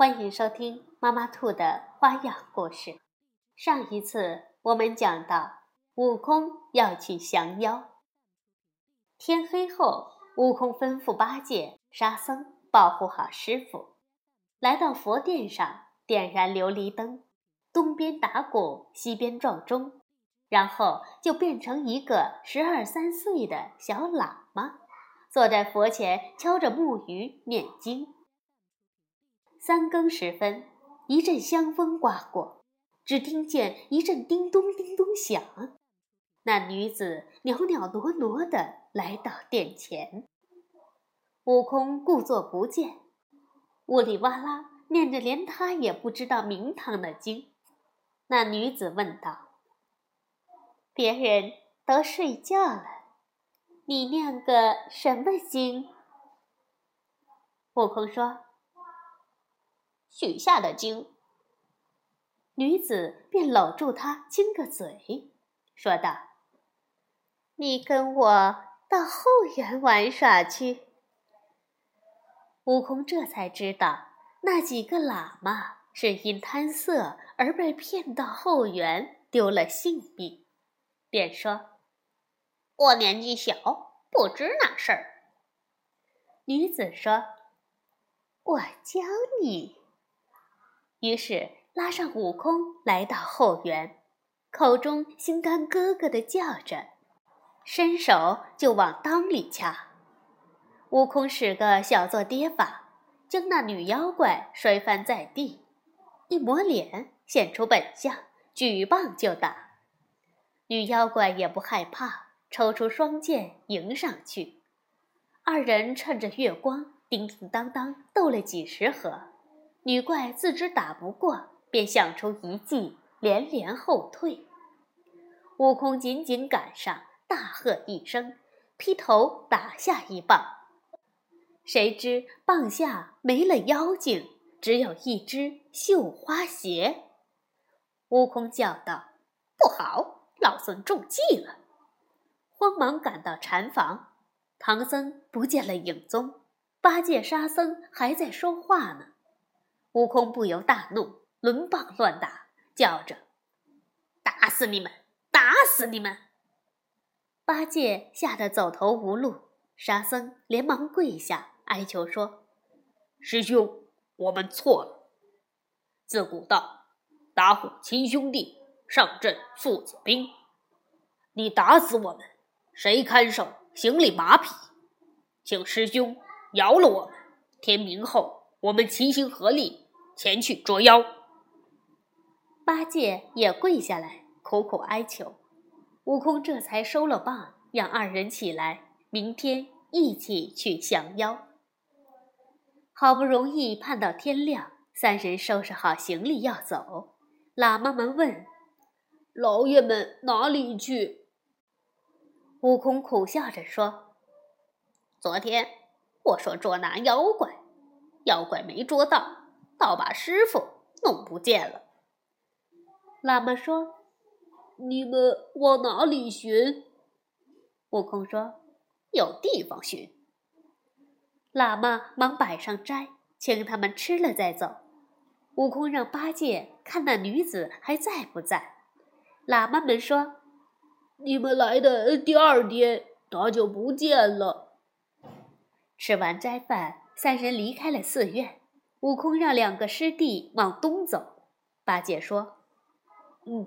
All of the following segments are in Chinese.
欢迎收听妈妈兔的花样故事。上一次我们讲到，悟空要去降妖。天黑后，悟空吩咐八戒、沙僧保护好师傅，来到佛殿上点燃琉璃灯，东边打鼓，西边撞钟，然后就变成一个十二三岁的小喇嘛，坐在佛前敲着木鱼念经。三更时分，一阵香风刮过，只听见一阵叮咚叮咚响。那女子袅袅挪挪地来到殿前，悟空故作不见，呜里哇啦念着连他也不知道名堂的经。那女子问道：“别人都睡觉了，你念个什么经？”悟空说。许下的经，女子便搂住他亲个嘴，说道：“你跟我到后园玩耍去。”悟空这才知道，那几个喇嘛是因贪色而被骗到后园，丢了性命，便说：“我年纪小，不知那事儿。”女子说：“我教你。”于是拉上悟空来到后园，口中心肝咯咯的叫着，伸手就往裆里掐。悟空使个小做跌法，将那女妖怪摔翻在地，一抹脸现出本相，举棒就打。女妖怪也不害怕，抽出双剑迎上去。二人趁着月光，叮叮当当斗了几十合。女怪自知打不过，便想出一计，连连后退。悟空紧紧赶上，大喝一声，劈头打下一棒。谁知棒下没了妖精，只有一只绣花鞋。悟空叫道：“不好，老孙中计了！”慌忙赶到禅房，唐僧不见了影踪，八戒、沙僧还在说话呢。悟空不由大怒，抡棒乱打，叫着：“打死你们！打死你们！”八戒吓得走投无路，沙僧连忙跪下哀求说：“师兄，我们错了。自古道，打虎亲兄弟，上阵父子兵。你打死我们，谁看守行李马匹？请师兄饶了我们。天明后。”我们齐心合力前去捉妖。八戒也跪下来苦苦哀求，悟空这才收了棒，让二人起来，明天一起去降妖。好不容易盼到天亮，三人收拾好行李要走。喇嘛们问：“老爷们哪里去？”悟空苦笑着说：“昨天我说捉拿妖怪。”妖怪没捉到，倒把师傅弄不见了。喇嘛说：“你们往哪里寻？”悟空说：“有地方寻。”喇嘛忙摆上斋，请他们吃了再走。悟空让八戒看那女子还在不在。喇嘛们说：“你们来的第二天，她就不见了。”吃完斋饭。三人离开了寺院，悟空让两个师弟往东走。八戒说：“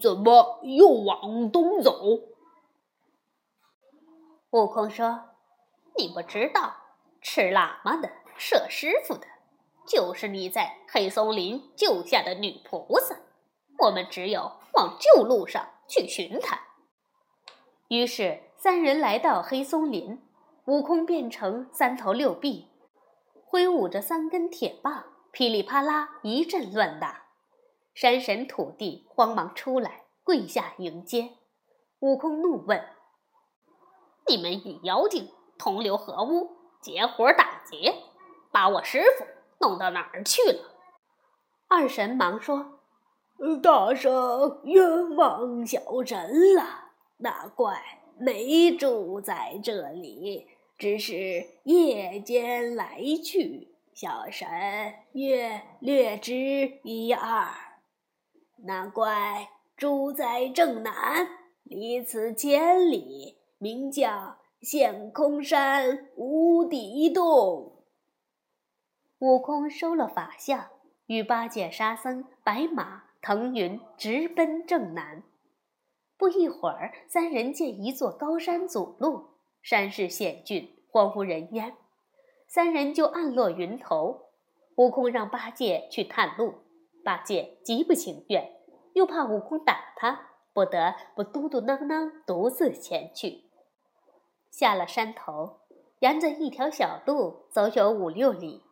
怎么又往东走？”悟空说：“你不知道，吃喇嘛的、射师傅的，就是你在黑松林救下的女菩萨。我们只有往旧路上去寻她。”于是三人来到黑松林，悟空变成三头六臂。挥舞着三根铁棒，噼里啪啦一阵乱打。山神土地慌忙出来，跪下迎接。悟空怒问：“你们与妖精同流合污，结伙打劫，把我师傅弄到哪儿去了？”二神忙说：“大圣冤枉小神了，那怪没住在这里，只是夜间来去，小神也略知一二。那怪住在正南，离此千里，名叫陷空山无底洞。”悟空收了法相。与八戒、沙僧、白马、腾云直奔正南。不一会儿，三人见一座高山阻路，山势险峻，荒无人烟。三人就暗落云头。悟空让八戒去探路，八戒极不情愿，又怕悟空打他，不得不嘟嘟囔囔独自前去。下了山头，沿着一条小路走有五六里。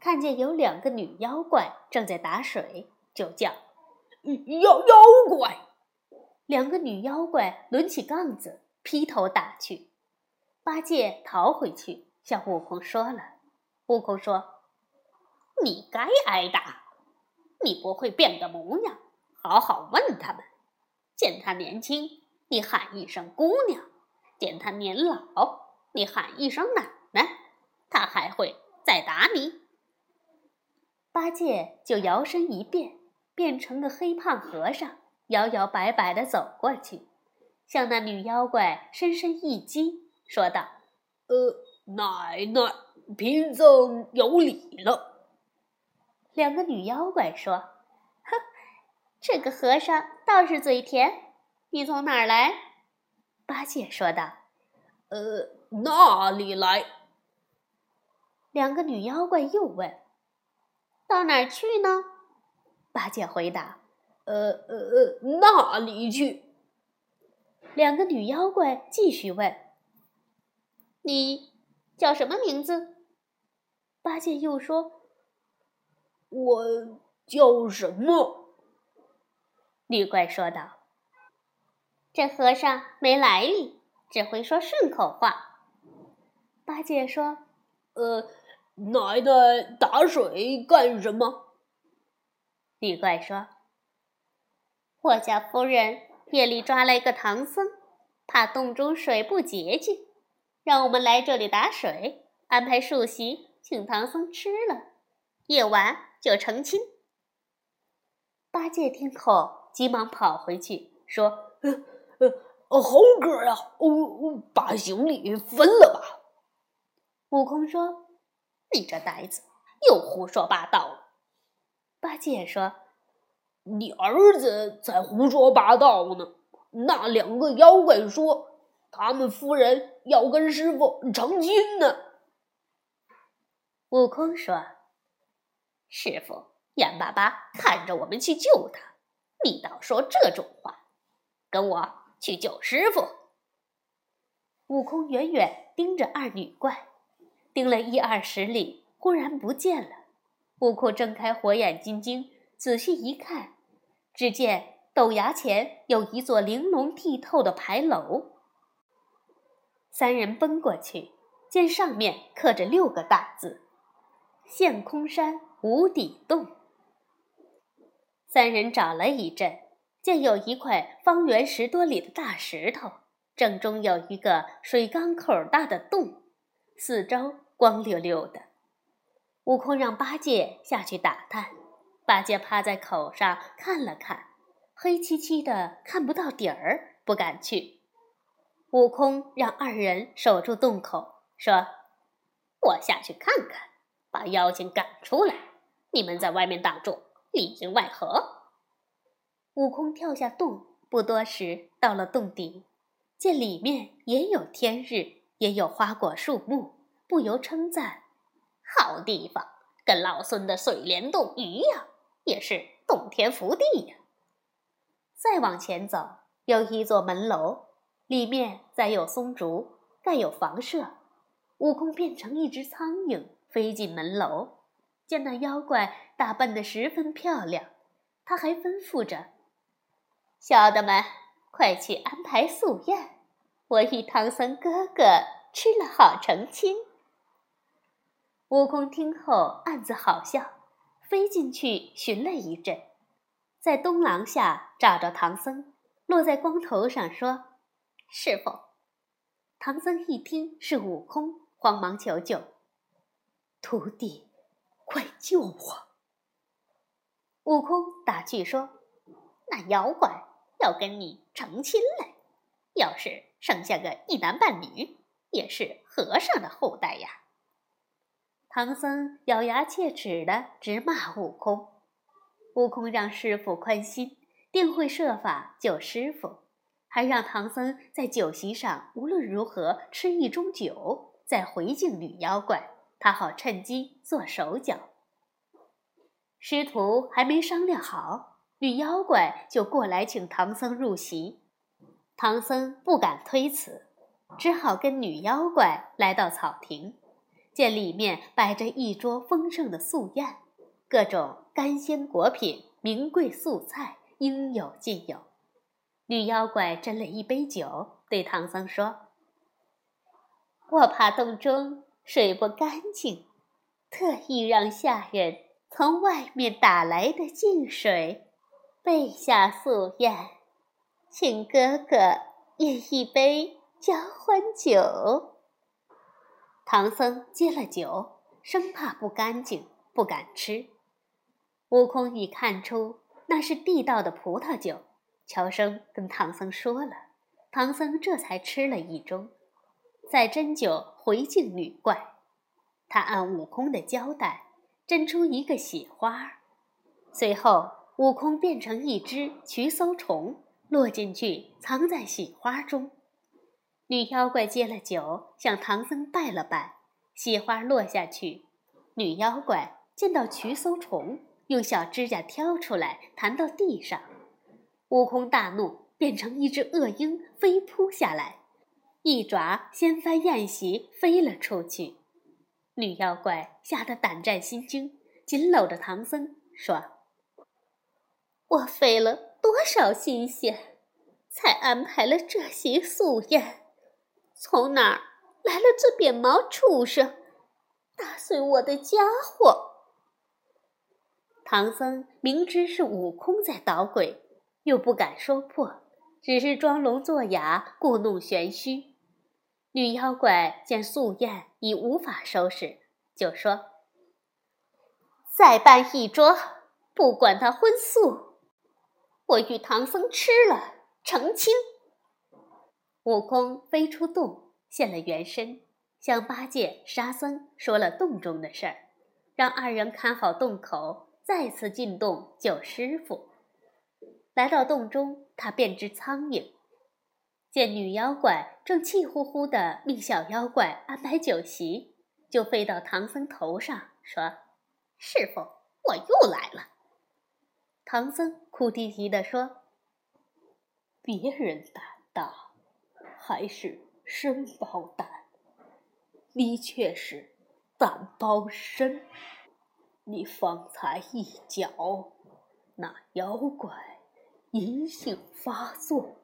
看见有两个女妖怪正在打水，就叫：“妖妖怪！”两个女妖怪抡起杠子，劈头打去。八戒逃回去，向悟空说了。悟空说：“你该挨打，你不会变个模样，好好问他们。见他年轻，你喊一声姑娘；见他年老，你喊一声奶奶，他还会再打你。”八戒就摇身一变，变成个黑胖和尚，摇摇摆摆地走过去，向那女妖怪深深一击，说道：“呃，奶奶，贫僧有礼了。”两个女妖怪说：“哼，这个和尚倒是嘴甜。你从哪儿来？”八戒说道：“呃，那里来？”两个女妖怪又问。到哪儿去呢？八戒回答：“呃呃呃，那里去。”两个女妖怪继续问：“你叫什么名字？”八戒又说：“我叫什么？”女怪说道：“这和尚没来历，只会说顺口话。”八戒说：“呃。”奶奶打水干什么？女怪说：“我家夫人夜里抓来个唐僧，怕洞中水不洁净，让我们来这里打水，安排素席请唐僧吃了，夜晚就成亲。”八戒听后急忙跑回去说：“呃呃，猴哥呀，哦，把行李分了吧。”悟空说。你这呆子又胡说八道了。八戒说：“你儿子才胡说八道呢。那两个妖怪说，他们夫人要跟师傅成亲呢。”悟空说：“师傅眼巴巴看着我们去救他，你倒说这种话，跟我去救师傅。”悟空远远盯着二女怪。盯了一二十里，忽然不见了。悟空睁开火眼金睛，仔细一看，只见陡崖前有一座玲珑剔透的牌楼。三人奔过去，见上面刻着六个大字：“陷空山无底洞。”三人找了一阵，见有一块方圆十多里的大石头，正中有一个水缸口大的洞，四周。光溜溜的，悟空让八戒下去打探。八戒趴在口上看了看，黑漆漆的，看不到底儿，不敢去。悟空让二人守住洞口，说：“我下去看看，把妖精赶出来。你们在外面挡住，里应外合。”悟空跳下洞，不多时到了洞底，见里面也有天日，也有花果树木。不由称赞：“好地方，跟老孙的水帘洞一样，也是洞天福地呀。”再往前走，有一座门楼，里面栽有松竹，盖有房舍。悟空变成一只苍蝇，飞进门楼，见那妖怪打扮得十分漂亮，他还吩咐着：“小的们，快去安排素宴，我与唐僧哥哥吃了好成亲。”悟空听后暗自好笑，飞进去寻了一阵，在东廊下找着唐僧，落在光头上说：“师傅。”唐僧一听是悟空，慌忙求救：“徒弟，快救我！”悟空打趣说：“那妖怪要跟你成亲来，要是生下个一男半女，也是和尚的后代呀。”唐僧咬牙切齿的直骂悟空，悟空让师傅宽心，定会设法救师傅，还让唐僧在酒席上无论如何吃一盅酒，再回敬女妖怪，他好趁机做手脚。师徒还没商量好，女妖怪就过来请唐僧入席，唐僧不敢推辞，只好跟女妖怪来到草亭。见里面摆着一桌丰盛的素宴，各种干鲜果品、名贵素菜应有尽有。女妖怪斟了一杯酒，对唐僧说：“我怕洞中水不干净，特意让下人从外面打来的净水备下素宴，请哥哥饮一杯交欢酒。”唐僧接了酒，生怕不干净，不敢吃。悟空已看出那是地道的葡萄酒，乔生跟唐僧说了。唐僧这才吃了一盅，再斟酒回敬女怪。他按悟空的交代，斟出一个喜花，随后悟空变成一只瞿叟虫，落进去藏在喜花中。女妖怪接了酒，向唐僧拜了拜，喜花落下去。女妖怪见到瞿叟虫，用小指甲挑出来，弹到地上。悟空大怒，变成一只恶鹰，飞扑下来，一爪掀翻宴席，飞了出去。女妖怪吓得胆战心惊，紧搂着唐僧说：“我费了多少心血，才安排了这席素宴。”从哪儿来了这扁毛畜生，打碎我的家伙？唐僧明知是悟空在捣鬼，又不敢说破，只是装聋作哑，故弄玄虚。女妖怪见素宴已无法收拾，就说：“再办一桌，不管他荤素，我与唐僧吃了成亲。”悟空飞出洞，现了原身，向八戒、沙僧说了洞中的事儿，让二人看好洞口，再次进洞救师傅。来到洞中，他变只苍蝇，见女妖怪正气呼呼地命小妖怪安排酒席，就飞到唐僧头上说：“师傅，我又来了。”唐僧哭啼啼地说：“别人胆大。”还是身包胆，你却是胆包身。你方才一脚，那妖怪淫性发作，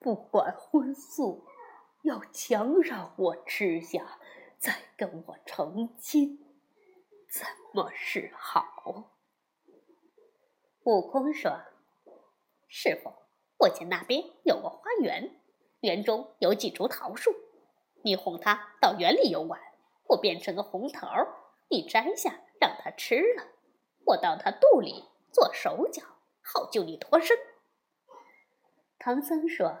不管荤素，要强让我吃下，再跟我成亲，怎么是好？悟空说：“师傅，我家那边有个花园。”园中有几株桃树，你哄他到园里游玩，我变成个红桃，你摘下让他吃了，我到他肚里做手脚，好救你脱身。唐僧说：“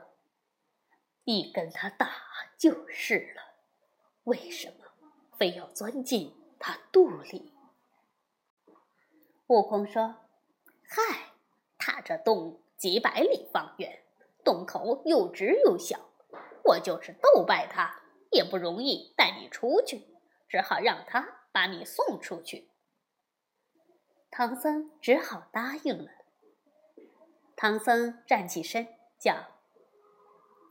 你跟他打就是了，为什么非要钻进他肚里？”悟空说：“嗨，他这洞几百里方圆。”洞口又直又小，我就是斗败他，也不容易带你出去，只好让他把你送出去。唐僧只好答应了。唐僧站起身，叫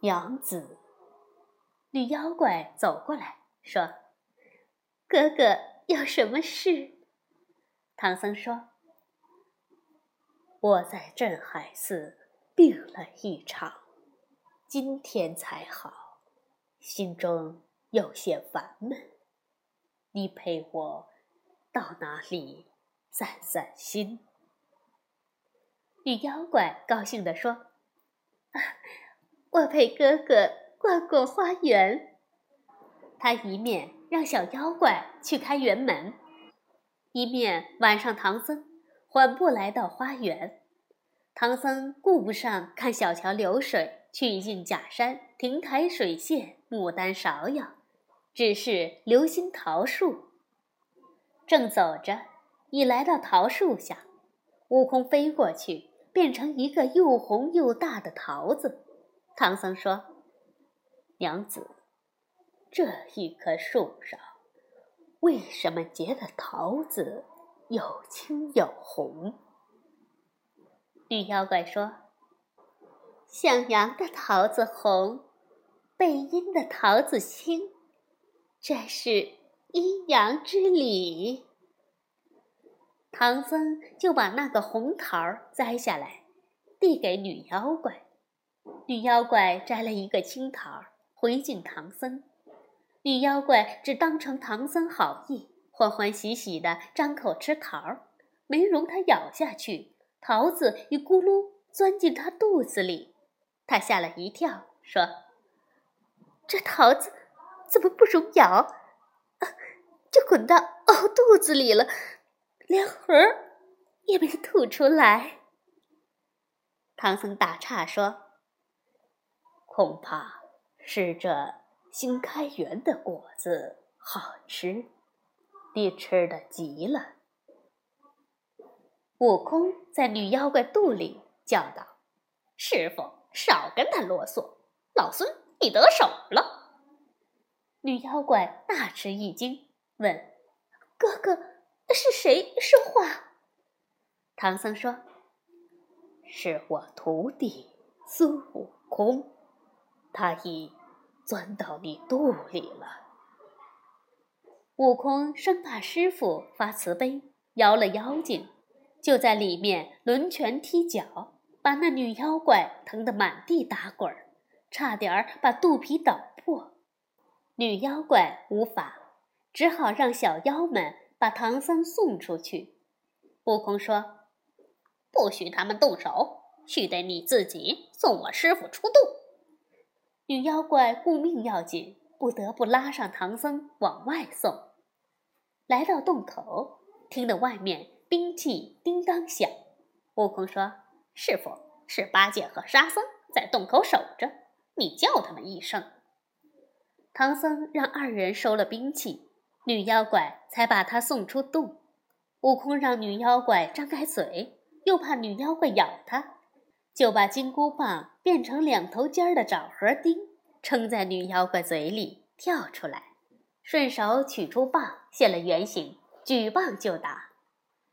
娘子。女妖怪走过来，说：“哥哥有什么事？”唐僧说：“我在镇海寺病了一场，今天才好，心中有些烦闷。你陪我到哪里散散心？”女妖怪高兴地说：“我陪哥哥逛逛花园。”他一面让小妖怪去开园门，一面晚上唐僧缓步来到花园。唐僧顾不上看小桥流水、曲径假山、亭台水榭、牡丹芍药，只是留心桃树。正走着，已来到桃树下，悟空飞过去，变成一个又红又大的桃子。唐僧说：“娘子。”这一棵树上，为什么结的桃子有青有红？女妖怪说：“向阳的桃子红，背阴的桃子青，这是阴阳之理。”唐僧就把那个红桃摘下来，递给女妖怪。女妖怪摘了一个青桃，回敬唐僧。女妖怪只当成唐僧好意，欢欢喜喜地张口吃桃儿，没容他咬下去，桃子一咕噜钻进他肚子里。他吓了一跳，说：“这桃子怎么不容咬，啊，就滚到哦肚子里了，连核也没吐出来。”唐僧打岔说：“恐怕是这……”新开园的果子好吃，你吃的急了。悟空在女妖怪肚里叫道：“师傅，少跟他啰嗦，老孙你得手了。”女妖怪大吃一惊，问：“哥哥，是谁说话？”唐僧说：“是我徒弟孙悟空，他已。”钻到你肚里了。悟空生怕师傅发慈悲，摇了妖精，就在里面抡拳踢脚，把那女妖怪疼得满地打滚，差点把肚皮捣破。女妖怪无法，只好让小妖们把唐僧送出去。悟空说：“不许他们动手，须得你自己送我师傅出洞。”女妖怪顾命要紧，不得不拉上唐僧往外送。来到洞口，听得外面兵器叮当响。悟空说：“师傅，是八戒和沙僧在洞口守着，你叫他们一声。”唐僧让二人收了兵器，女妖怪才把他送出洞。悟空让女妖怪张开嘴，又怕女妖怪咬他。就把金箍棒变成两头尖的枣核钉，撑在女妖怪嘴里跳出来，顺手取出棒现了原形，举棒就打。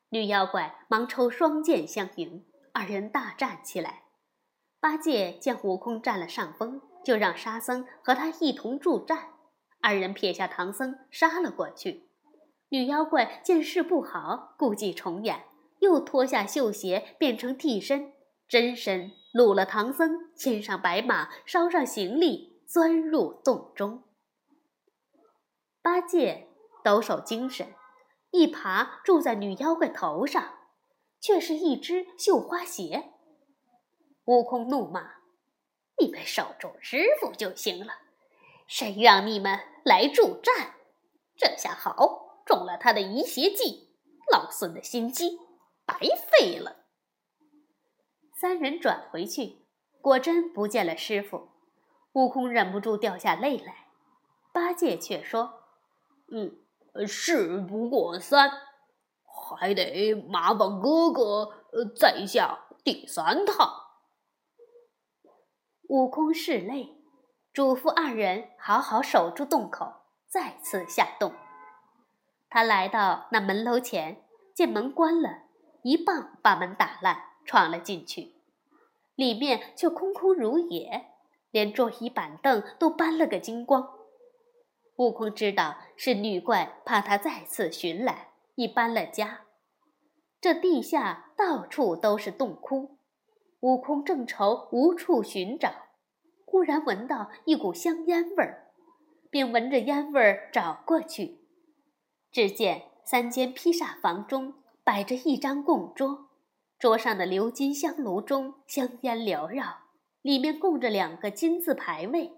女妖怪忙抽双剑相迎，二人大战起来。八戒见悟空占了上风，就让沙僧和他一同助战。二人撇下唐僧杀了过去。女妖怪见势不好，故伎重演，又脱下绣鞋变成替身。真身掳了唐僧，牵上白马，捎上行李，钻入洞中。八戒抖擞精神，一爬住在女妖怪头上，却是一只绣花鞋。悟空怒骂：“你们守住师傅就行了，谁让你们来助战？这下好，中了他的移邪计，老孙的心机白费了。”三人转回去，果真不见了师傅。悟空忍不住掉下泪来。八戒却说：“嗯，事不过三，还得麻烦哥哥再下第三趟。”悟空拭泪，嘱咐二人好好守住洞口，再次下洞。他来到那门楼前，见门关了，一棒把门打烂。闯了进去，里面却空空如也，连桌椅板凳都搬了个精光。悟空知道是女怪怕他再次寻来，已搬了家。这地下到处都是洞窟。悟空正愁无处寻找，忽然闻到一股香烟味儿，便闻着烟味儿找过去。只见三间披萨房中摆着一张供桌，桌上的鎏金香炉中香烟缭绕，里面供着两个金字牌位，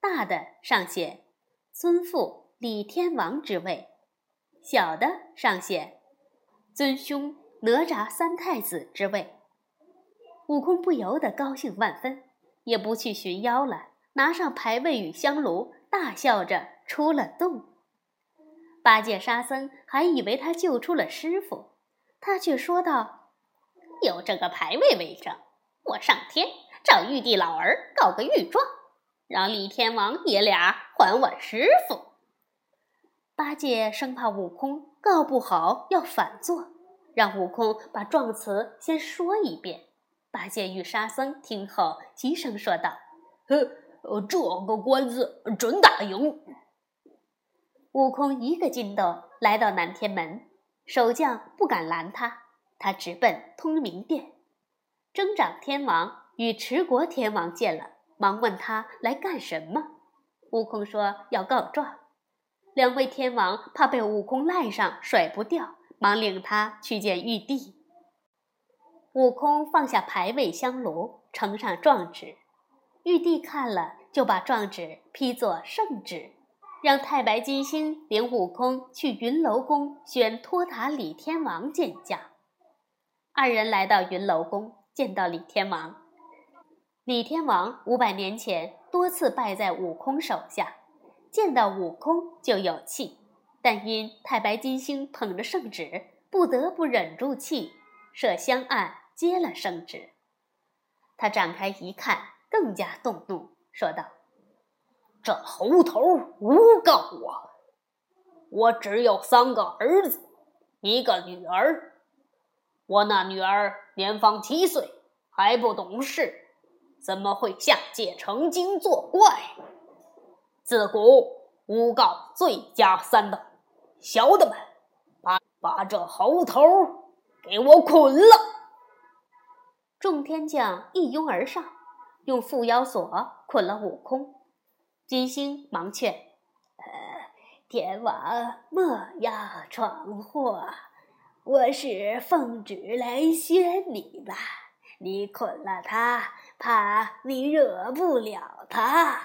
大的上写“尊父李天王之位”，小的上写“尊兄哪吒三太子之位”。悟空不由得高兴万分，也不去寻妖了，拿上牌位与香炉，大笑着出了洞。八戒、沙僧还以为他救出了师傅，他却说道：“有这个牌位为证，我上天找玉帝老儿告个御状，让李天王爷俩还我师傅。”八戒生怕悟空告不好要反坐，让悟空把状词先说一遍。八戒与沙僧听后齐声说道：“呵，这个官司准打赢。”悟空一个筋斗来到南天门，守将不敢拦他，他直奔通明殿。增长天王与持国天王见了，忙问他来干什么。悟空说要告状。两位天王怕被悟空赖上甩不掉，忙领他去见玉帝。悟空放下牌位香炉，呈上状纸。玉帝看了，就把状纸批作圣旨，让太白金星领悟空去云楼宫选托塔李天王见驾。二人来到云楼宫，见到李天王。李天王五百年前多次败在悟空手下，见到悟空就有气，但因太白金星捧着圣旨，不得不忍住气，设香案。接了圣旨，他展开一看，更加动怒，说道：“这猴头诬告我，我只有三个儿子，一个女儿。我那女儿年方七岁，还不懂事，怎么会下界成精作怪？自古诬告罪加三等，小的们，把把这猴头给我捆了。”众天将一拥而上，用缚妖索捆了悟空。金星忙劝：“呃，天王莫要闯祸，我是奉旨来宣你吧。你捆了他，怕你惹不了他。”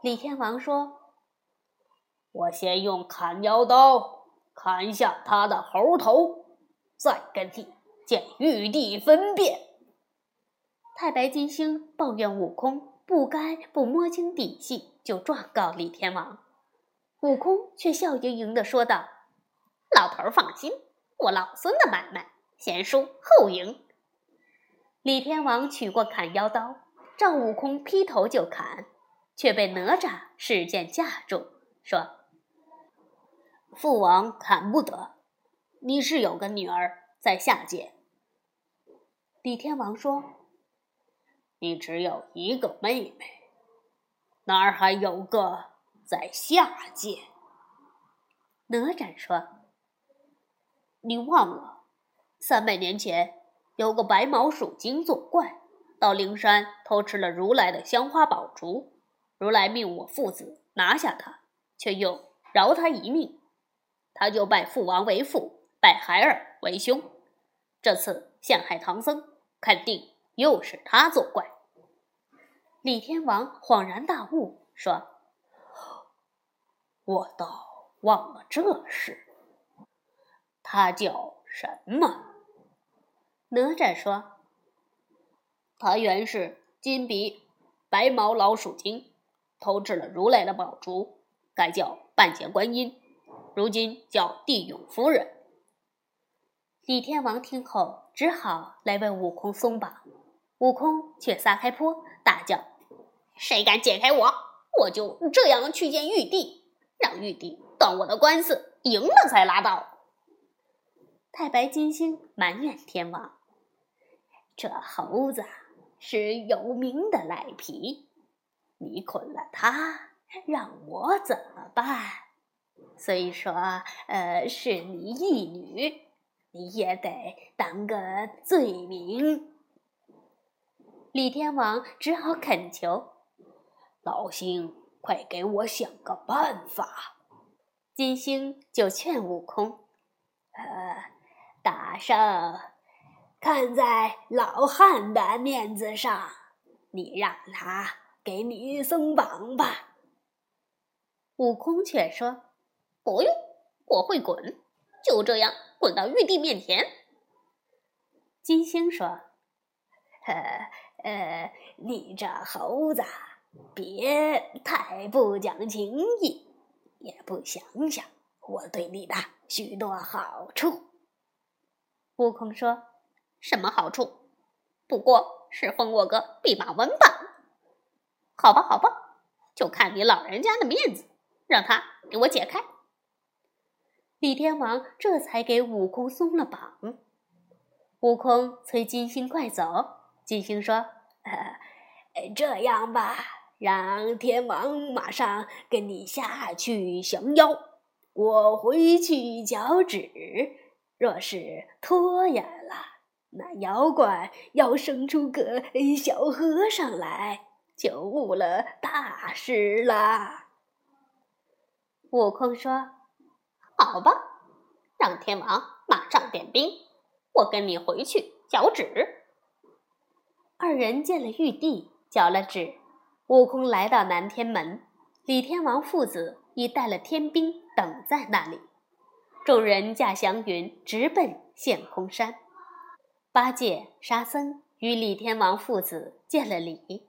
李天王说：“我先用砍妖刀砍下他的猴头，再跟你。”见玉帝分辨。太白金星抱怨悟空不该不摸清底细就状告李天王，悟空却笑盈盈地说道：“老头儿放心，我老孙的买卖先输后赢。”李天王取过砍妖刀，照悟空劈头就砍，却被哪吒使剑架住，说：“父王砍不得，你是有个女儿在下界。”李天王说：“你只有一个妹妹，哪儿还有个在下界？”哪吒说：“你忘了，三百年前有个白毛鼠精作怪，到灵山偷吃了如来的香花宝烛，如来命我父子拿下他，却又饶他一命，他就拜父王为父，拜孩儿为兄。这次陷害唐僧。”肯定又是他作怪。李天王恍然大悟，说：“我倒忘了这事。他叫什么？”哪吒说：“他原是金鼻白毛老鼠精，偷吃了如来的宝珠，改叫半截观音，如今叫地勇夫人。”李天王听后。只好来为悟空松绑，悟空却撒开泼，大叫：“谁敢解开我，我就这样去见玉帝，让玉帝断我的官司，赢了才拉倒。”太白金星埋怨天王：“这猴子是有名的赖皮，你捆了他，让我怎么办？虽说呃是你义女。”你也得当个罪名。李天王只好恳求：“老星，快给我想个办法。”金星就劝悟空：“呃，大圣，看在老汉的面子上，你让他给你松绑吧。”悟空却说：“不用，我会滚，就这样滚到玉帝面前。”金星说：“呃呃，你这猴子，别太不讲情义，也不想想我对你的许多好处。”悟空说：“什么好处？不过是封我个弼马温吧。好吧，好吧，就看你老人家的面子。”让他给我解开。李天王这才给悟空松了绑。悟空催金星快走，金星说：“这样吧，让天王马上跟你下去降妖，我回去交旨。若是拖延了，那妖怪要生出个小和尚来，就误了大事了。”悟空说：“好吧，让天王马上点兵，我跟你回去交旨。”二人见了玉帝，交了旨。悟空来到南天门，李天王父子已带了天兵等在那里。众人驾祥云直奔陷空山。八戒、沙僧与李天王父子见了礼。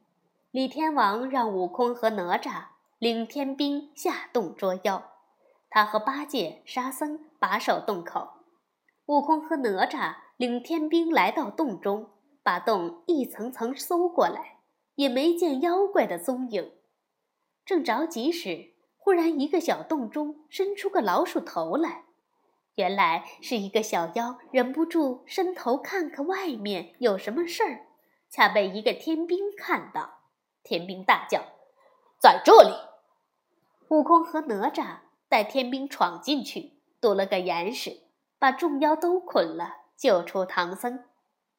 李天王让悟空和哪吒。领天兵下洞捉妖，他和八戒、沙僧把守洞口，悟空和哪吒领天兵来到洞中，把洞一层层搜过来，也没见妖怪的踪影。正着急时，忽然一个小洞中伸出个老鼠头来，原来是一个小妖忍不住伸头看看外面有什么事儿，恰被一个天兵看到，天兵大叫：“在这里！”悟空和哪吒带天兵闯进去，堵了个严实，把众妖都捆了，救出唐僧。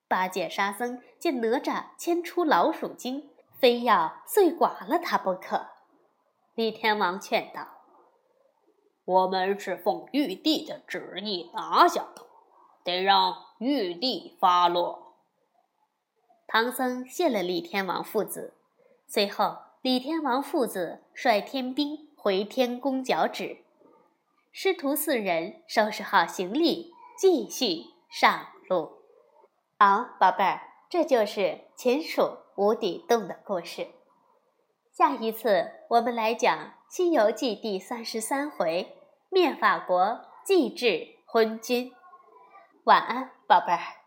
八戒、沙僧见哪吒牵出老鼠精，非要碎剐了他不可。李天王劝道：“我们是奉玉帝的旨意拿下的，得让玉帝发落。”唐僧谢了李天王父子。随后，李天王父子率天兵。回天宫脚趾，师徒四人收拾好行李，继续上路。好，宝贝儿，这就是秦蜀无底洞的故事。下一次我们来讲《西游记》第三十三回：灭法国，祭制昏君。晚安，宝贝儿。